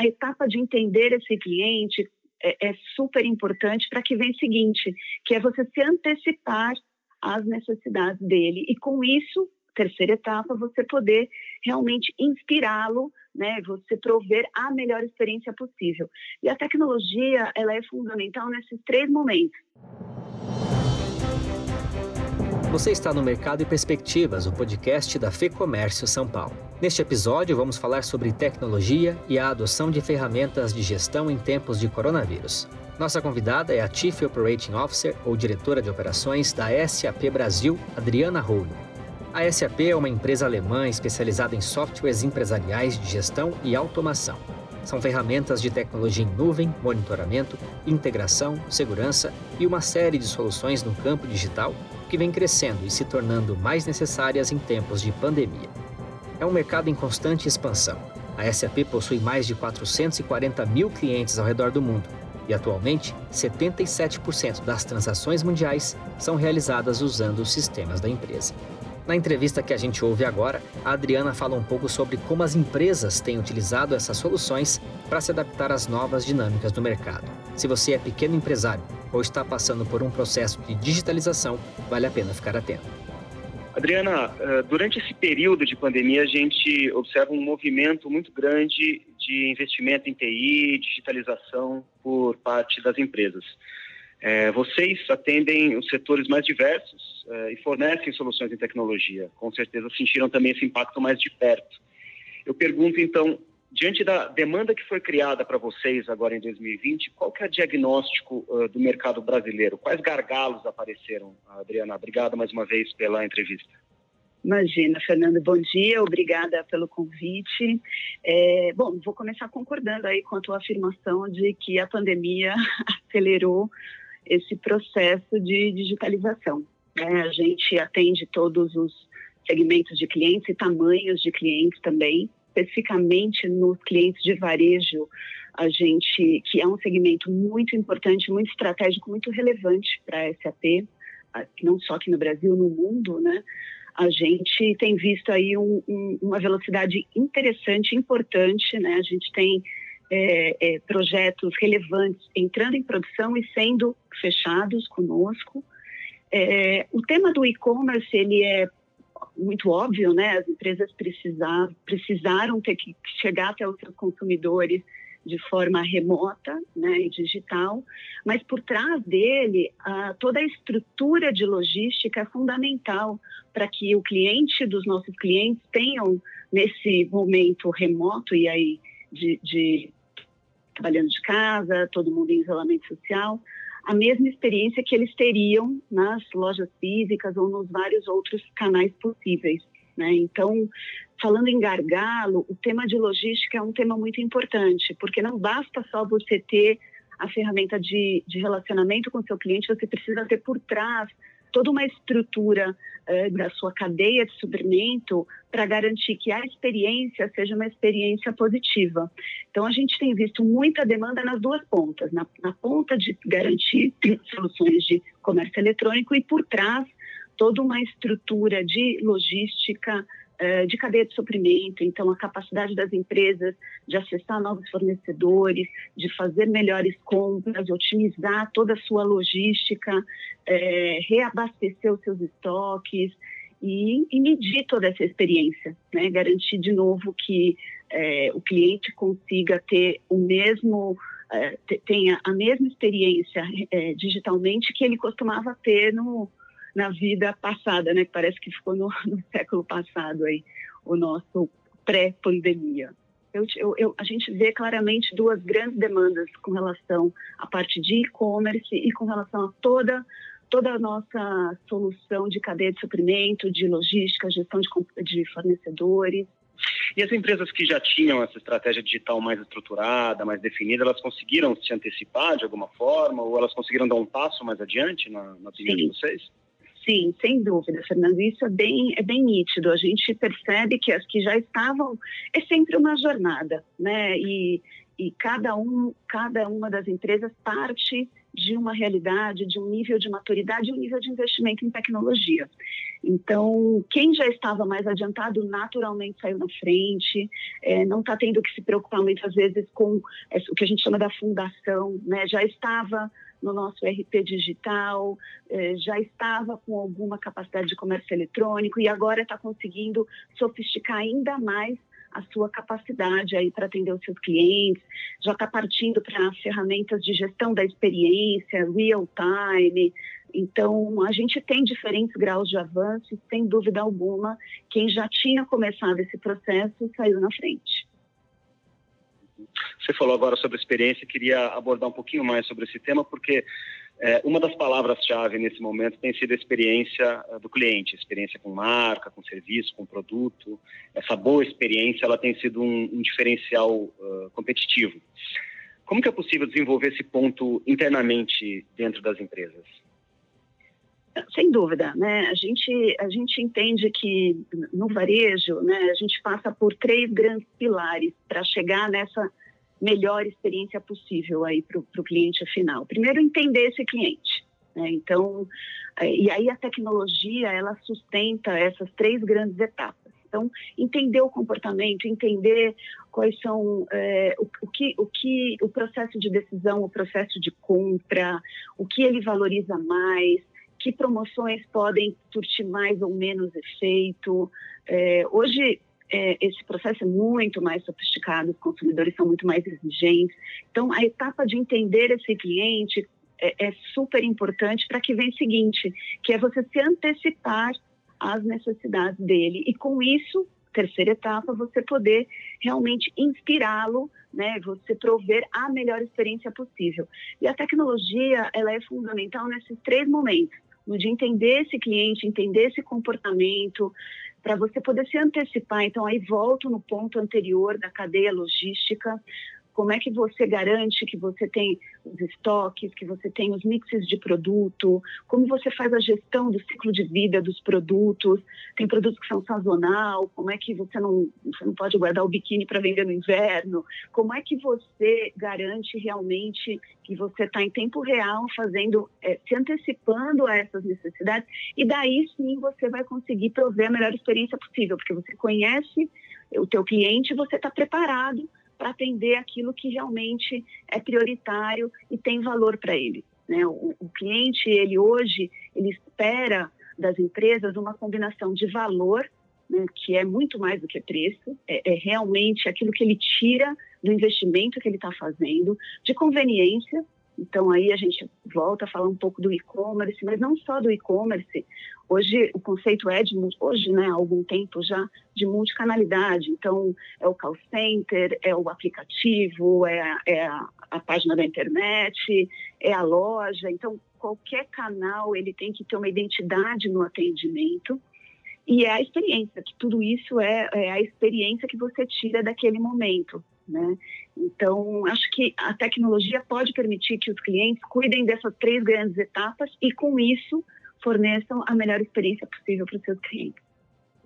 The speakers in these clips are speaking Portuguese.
a etapa de entender esse cliente é, é super importante para que vem o seguinte, que é você se antecipar às necessidades dele e com isso terceira etapa, você poder realmente inspirá-lo, né, você prover a melhor experiência possível. E a tecnologia, ela é fundamental nesses três momentos. Você está no Mercado e Perspectivas, o podcast da FEComércio São Paulo. Neste episódio, vamos falar sobre tecnologia e a adoção de ferramentas de gestão em tempos de coronavírus. Nossa convidada é a Chief Operating Officer ou diretora de operações da SAP Brasil, Adriana Roulho. A SAP é uma empresa alemã especializada em softwares empresariais de gestão e automação. São ferramentas de tecnologia em nuvem, monitoramento, integração, segurança e uma série de soluções no campo digital que vem crescendo e se tornando mais necessárias em tempos de pandemia. É um mercado em constante expansão. A SAP possui mais de 440 mil clientes ao redor do mundo e, atualmente, 77% das transações mundiais são realizadas usando os sistemas da empresa. Na entrevista que a gente ouve agora, a Adriana fala um pouco sobre como as empresas têm utilizado essas soluções para se adaptar às novas dinâmicas do mercado. Se você é pequeno empresário ou está passando por um processo de digitalização, vale a pena ficar atento. Adriana, eh, durante esse período de pandemia, a gente observa um movimento muito grande de investimento em TI, digitalização por parte das empresas. É, vocês atendem os setores mais diversos é, e fornecem soluções em tecnologia. Com certeza sentiram também esse impacto mais de perto. Eu pergunto, então, diante da demanda que foi criada para vocês agora em 2020, qual que é o diagnóstico uh, do mercado brasileiro? Quais gargalos apareceram, Adriana? Obrigado mais uma vez pela entrevista. Imagina, Fernando, bom dia, obrigada pelo convite. É, bom, vou começar concordando aí com a tua afirmação de que a pandemia acelerou esse processo de digitalização. Né? A gente atende todos os segmentos de clientes e tamanhos de clientes também, especificamente nos clientes de varejo, a gente que é um segmento muito importante, muito estratégico, muito relevante para a SAP, não só aqui no Brasil, no mundo, né? A gente tem visto aí um, um, uma velocidade interessante, importante, né? A gente tem é, é, projetos relevantes entrando em produção e sendo fechados conosco. É, o tema do e-commerce ele é muito óbvio, né? As empresas precisaram, precisaram ter que chegar até os seus consumidores de forma remota né, e digital, mas por trás dele, a, toda a estrutura de logística é fundamental para que o cliente dos nossos clientes tenham, nesse momento remoto e aí de, de trabalhando de casa, todo mundo em isolamento social, a mesma experiência que eles teriam nas lojas físicas ou nos vários outros canais possíveis. Né? Então, falando em gargalo, o tema de logística é um tema muito importante, porque não basta só você ter a ferramenta de, de relacionamento com o seu cliente, você precisa ter por trás toda uma estrutura uh, da sua cadeia de suprimento para garantir que a experiência seja uma experiência positiva. Então, a gente tem visto muita demanda nas duas pontas, na, na ponta de garantir soluções de comércio eletrônico e por trás toda uma estrutura de logística eh, de cadeia de suprimento, então a capacidade das empresas de acessar novos fornecedores, de fazer melhores compras, otimizar toda a sua logística, é, reabastecer os seus estoques e, e, medir toda essa experiência, né? garantir de novo que é, o cliente consiga ter o mesmo é, tenha a mesma experiência digitalmente que ele costumava ter no, na vida passada, né? Parece que ficou no, no século passado aí, o nosso pré-pandemia. Eu, eu, eu, a gente vê claramente duas grandes demandas com relação à parte de e-commerce e com relação a toda toda a nossa solução de cadeia de suprimento, de logística, gestão de, de fornecedores. E as empresas que já tinham essa estratégia digital mais estruturada, mais definida, elas conseguiram se antecipar de alguma forma ou elas conseguiram dar um passo mais adiante na, na opinião Sim. de vocês? Sim, sem dúvida, Fernando. Isso é bem, é bem nítido. A gente percebe que as que já estavam é sempre uma jornada, né? E, e cada um, cada uma das empresas parte de uma realidade, de um nível de maturidade e um nível de investimento em tecnologia. Então, quem já estava mais adiantado naturalmente saiu na frente, é, não está tendo que se preocupar muitas vezes com é, o que a gente chama da fundação, né? já estava no nosso RP digital, é, já estava com alguma capacidade de comércio eletrônico e agora está conseguindo sofisticar ainda mais a sua capacidade aí para atender os seus clientes, já está partindo para ferramentas de gestão da experiência, real time. Então, a gente tem diferentes graus de avanço, sem dúvida alguma, quem já tinha começado esse processo saiu na frente. Você falou agora sobre experiência, queria abordar um pouquinho mais sobre esse tema, porque é, uma das palavras-chave nesse momento tem sido a experiência uh, do cliente, experiência com marca, com serviço, com produto. Essa boa experiência ela tem sido um, um diferencial uh, competitivo. Como que é possível desenvolver esse ponto internamente dentro das empresas? Sem dúvida, né? A gente a gente entende que no varejo, né, a gente passa por três grandes pilares para chegar nessa melhor experiência possível aí para o cliente final. Primeiro, entender esse cliente. Né? Então, é, e aí a tecnologia ela sustenta essas três grandes etapas. Então, entender o comportamento, entender quais são é, o, o, que, o que o processo de decisão, o processo de compra, o que ele valoriza mais, que promoções podem surtir mais ou menos efeito. É, hoje é, esse processo é muito mais sofisticado, os consumidores são muito mais exigentes. Então, a etapa de entender esse cliente é, é super importante para que venha o seguinte, que é você se antecipar às necessidades dele e com isso terceira etapa, você poder realmente inspirá-lo, né, você prover a melhor experiência possível. E a tecnologia, ela é fundamental nesses três momentos, de entender esse cliente, entender esse comportamento, para você poder se antecipar. Então, aí volto no ponto anterior da cadeia logística, como é que você garante que você tem os estoques, que você tem os mixes de produto, como você faz a gestão do ciclo de vida dos produtos, tem produtos que são sazonal, como é que você não, você não pode guardar o biquíni para vender no inverno, como é que você garante realmente que você está em tempo real fazendo, é, se antecipando a essas necessidades, e daí sim você vai conseguir prover a melhor experiência possível, porque você conhece o teu cliente você está preparado para atender aquilo que realmente é prioritário e tem valor para ele. Né? O, o cliente, ele hoje, ele espera das empresas uma combinação de valor, né, que é muito mais do que preço, é, é, realmente aquilo que ele tira do investimento que ele está fazendo, de conveniência. Então, aí a gente volta a falar um pouco do e-commerce, mas não só do e-commerce. Hoje o conceito é de hoje, né, há algum tempo já de multicanalidade. Então é o call center, é o aplicativo, é, a, é a, a página da internet, é a loja. Então qualquer canal ele tem que ter uma identidade no atendimento e é a experiência. Que tudo isso é, é a experiência que você tira daquele momento. Né? Então, acho que a tecnologia pode permitir que os clientes cuidem dessas três grandes etapas e, com isso, forneçam a melhor experiência possível para os seus clientes.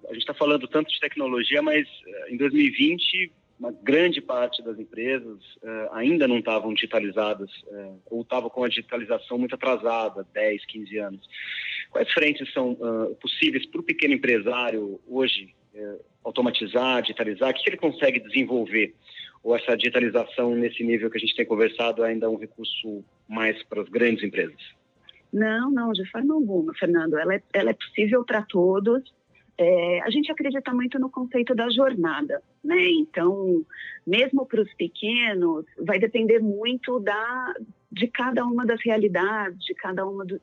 A gente está falando tanto de tecnologia, mas eh, em 2020 uma grande parte das empresas uh, ainda não estavam digitalizadas uh, ou estavam com a digitalização muito atrasada, 10, 15 anos. Quais frentes são uh, possíveis para o pequeno empresário hoje automatizar, digitalizar? O que ele consegue desenvolver? Ou essa digitalização nesse nível que a gente tem conversado ainda é um recurso mais para as grandes empresas? Não, não, de forma alguma, Fernando. Ela é, ela é possível para todos. É, a gente acredita muito no conceito da jornada, né? Então, mesmo para os pequenos, vai depender muito da, de cada uma das realidades, de cada uma do,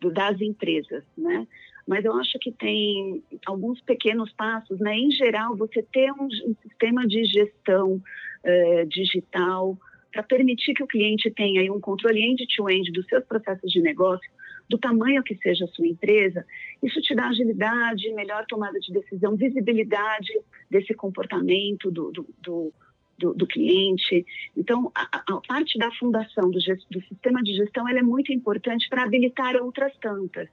do, das empresas, né? Mas eu acho que tem alguns pequenos passos, né? Em geral, você ter um, sistema de gestão é, digital para permitir que o cliente tenha um controle end-to-end dos seus processos de negócio, do tamanho que seja a sua empresa, isso te dá agilidade, melhor tomada de decisão, visibilidade desse comportamento do, do, do do, do, cliente. Então, a, a, parte da fundação do, do sistema de gestão é muito importante para habilitar outras tantas.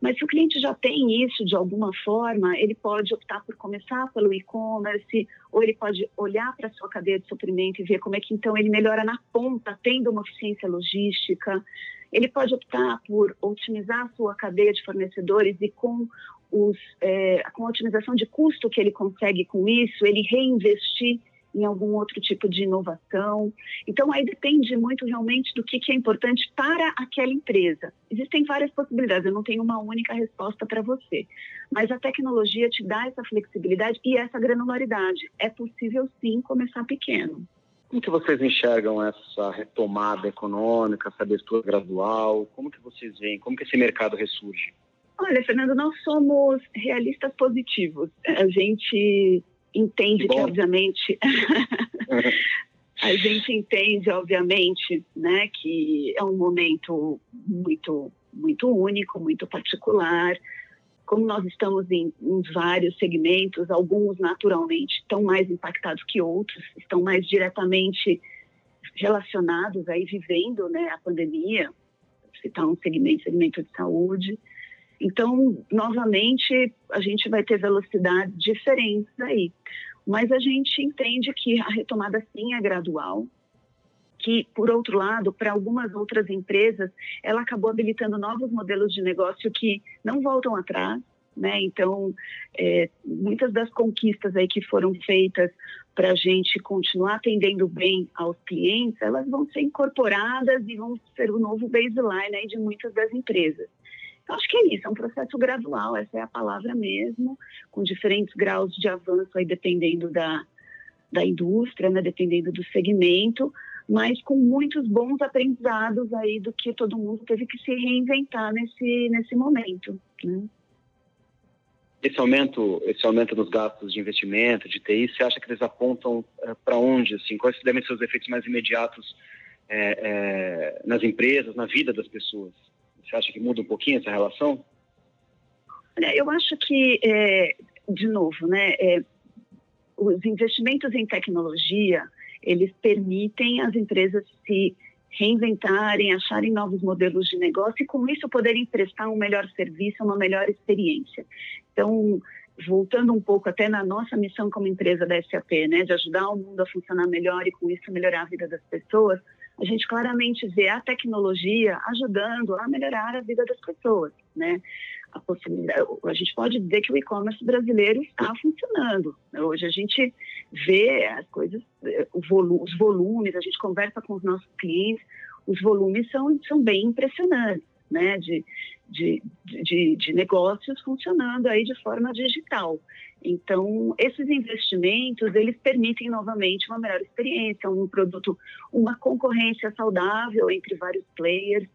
Mas se o cliente já tem isso de alguma forma, ele pode optar por começar pelo e-commerce, ou ele pode olhar para a sua cadeia de suprimento e ver como é que então ele melhora na ponta, tendo uma eficiência logística. Ele pode optar por otimizar a sua cadeia de fornecedores e com os, é, com a otimização de custo que ele consegue com isso, ele reinvestir em algum outro tipo de inovação. Então, aí depende muito realmente do que, que é importante para aquela empresa. Existem várias possibilidades, eu não tenho uma única resposta para você. Mas a tecnologia te dá essa flexibilidade e essa granularidade. É possível, sim, começar pequeno. Como que vocês enxergam essa retomada econômica, essa abertura gradual? Como que vocês veem? Como que esse mercado ressurge? Olha, Fernando, nós somos realistas positivos. A gente entende que, obviamente, a gente entende, obviamente, né, que é um momento muito, muito único, muito particular. Como nós estamos em, em vários segmentos, alguns naturalmente estão mais impactados que outros, estão mais diretamente relacionados aí vivendo, né, a pandemia. Citar um segmento, segmento de saúde. Então, novamente, a gente vai ter velocidades diferentes aí. Mas a gente entende que a retomada sim é gradual, que, por outro lado, para algumas outras empresas, ela acabou habilitando novos modelos de negócio que não voltam atrás, né? Então, é, muitas das conquistas aí que foram feitas para a gente continuar atendendo bem aos clientes, elas vão ser incorporadas e vão ser o novo baseline aí de muitas das empresas. Então, acho que é isso, é um processo gradual, essa é a palavra mesmo, com diferentes graus de avanço aí dependendo da, da indústria, né, dependendo do segmento, mas com muitos bons aprendizados aí do que todo mundo teve que se reinventar nesse, nesse momento. Né? Esse aumento, esse aumento nos gastos de investimento, de TI, você acha que eles apontam é, eh, para onde? Assim, quais devem ser os efeitos mais imediatos é, é, nas empresas, na vida das pessoas? Você acha que muda um pouquinho essa relação? Eu acho que, é, de novo, né, é, os investimentos em tecnologia, eles permitem as empresas se reinventarem, acharem novos modelos de negócio e, com isso, poderem prestar um melhor serviço, uma melhor experiência. Então, voltando um pouco até na nossa missão como empresa da SAP, né, de ajudar o mundo a funcionar melhor e, com isso, melhorar a vida das pessoas, a gente claramente vê a tecnologia ajudando a melhorar a vida das pessoas, né? A possibilidade, a gente pode dizer que o e-commerce brasileiro está funcionando. Hoje a gente vê as coisas, os volumes, a gente conversa com os nossos clientes, os volumes são, são bem impressionantes, né? De, de, de, de negócios funcionando aí de forma digital. Então, esses investimentos, eles permitem novamente uma melhor experiência, um produto, uma concorrência saudável entre vários players.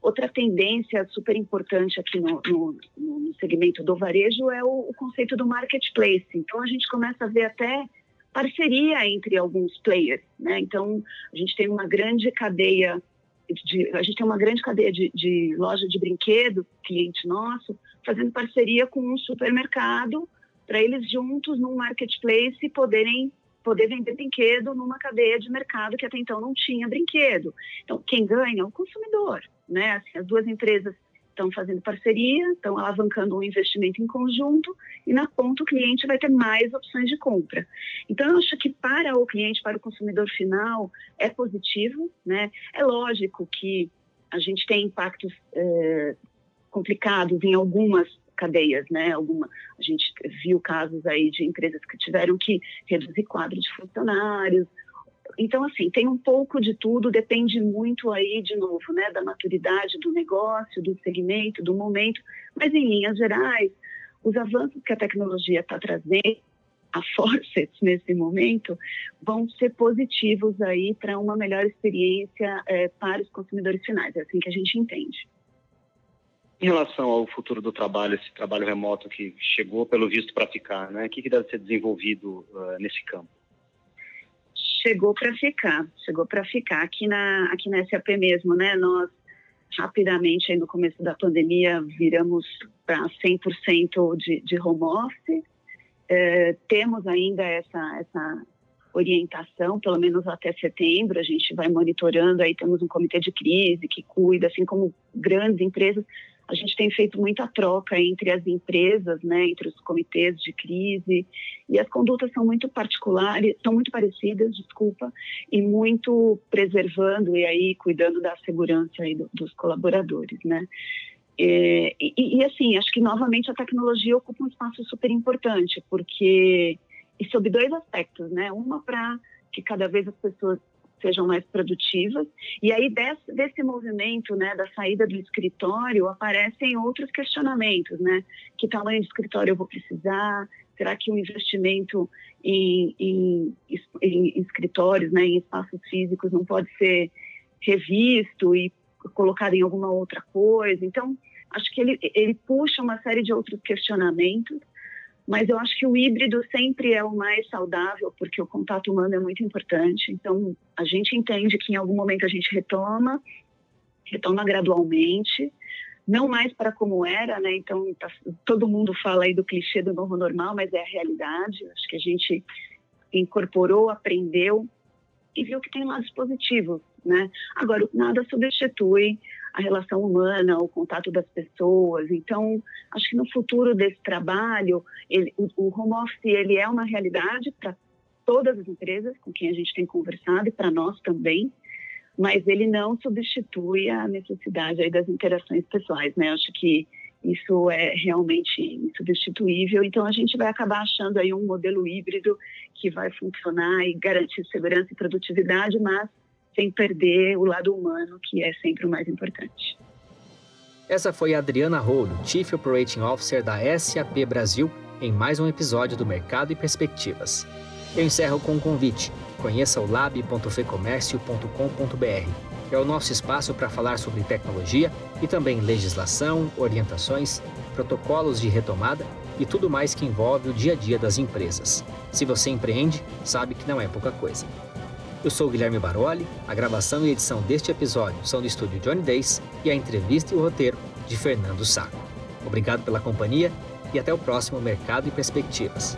Outra tendência super importante aqui no, no, no segmento do varejo é o, o, conceito do marketplace. Então, a gente começa a ver até parceria entre alguns players. Né? Então, a gente tem uma grande cadeia de, a gente tem uma grande cadeia de, de loja de brinquedo, cliente nosso, fazendo parceria com um supermercado para eles juntos num marketplace poderem poder vender brinquedo numa cadeia de mercado que até então não tinha brinquedo. Então, quem ganha é o consumidor, né? Assim, as duas empresas estão fazendo parceria, estão alavancando um investimento em conjunto e na ponta o cliente vai ter mais opções de compra. Então, eu acho que para o cliente, para o consumidor final, é positivo, né? É lógico que a gente tem impactos é, complicados em algumas cadeias, né? Alguma, a gente viu casos aí de empresas que tiveram que reduzir quadro de funcionários. Então, assim, tem um pouco de tudo, depende muito aí, de novo, né, da maturidade do negócio, do segmento, do momento, mas em linhas gerais, os avanços que a tecnologia está trazendo, a Forceps nesse momento, vão ser positivos aí para uma melhor experiência é, para os consumidores finais, é assim que a gente entende. Em relação ao futuro do trabalho, esse trabalho remoto que chegou pelo visto para ficar, né? O que, deve ser desenvolvido uh, nesse campo? Chegou para ficar, chegou para ficar. Aqui na, aqui na SAP mesmo, né? Nós rapidamente, aí no começo da pandemia, viramos para 100% de, de home office. É, temos ainda essa, essa orientação, pelo menos até setembro, a gente vai monitorando, aí temos um comitê de crise que cuida, assim como grandes empresas, a gente tem feito muita troca entre as empresas, né, entre os comitês de crise, e as condutas são muito particulares, são muito parecidas, desculpa, e muito preservando e aí cuidando da segurança aí do, dos colaboradores, né. É, e, e, assim, acho que novamente a tecnologia ocupa um espaço super importante, porque e sob dois aspectos, né? Uma para que cada vez as pessoas sejam mais produtivas. E aí, desse, desse movimento, né, da saída do escritório, aparecem outros questionamentos, né? Que tamanho de escritório eu vou precisar? Será que o um investimento em, em, em, escritórios, né, em espaços físicos, não pode ser revisto e colocado em alguma outra coisa? Então, acho que ele, ele puxa uma série de outros questionamentos mas eu acho que o híbrido sempre é o mais saudável, porque o contato humano é muito importante. Então, a gente entende que em algum momento a gente retoma, retoma gradualmente, não mais para como era, né? Então, tá, todo mundo fala aí do clichê do novo normal, mas é a realidade. Acho que a gente incorporou, aprendeu e viu que tem lados positivos, né? Agora, nada substitui a relação humana, o contato das pessoas. Então, acho que no futuro desse trabalho, ele, o, home office ele é uma realidade para todas as empresas com quem a gente tem conversado e para nós também, mas ele não substitui a necessidade aí das interações pessoais, né? Acho que isso é realmente insubstituível. Então a gente vai acabar achando aí um modelo híbrido que vai funcionar e garantir segurança e produtividade, mas sem perder o lado humano, que é sempre o mais importante. Essa foi a Adriana Rolo, Chief Operating Officer da SAP Brasil, em mais um episódio do Mercado e Perspectivas. Eu encerro com um convite. Conheça o lab.fecomércio.com.br. É o nosso espaço para falar sobre tecnologia e também legislação, orientações, protocolos de retomada e tudo mais que envolve o dia a dia das empresas. Se você empreende, sabe que não é pouca coisa. Eu sou Guilherme Baroli, a gravação e edição deste episódio são do estúdio Johnny Days e a entrevista e o roteiro de Fernando Saco. Obrigado pela companhia e até o próximo Mercado e Perspectivas.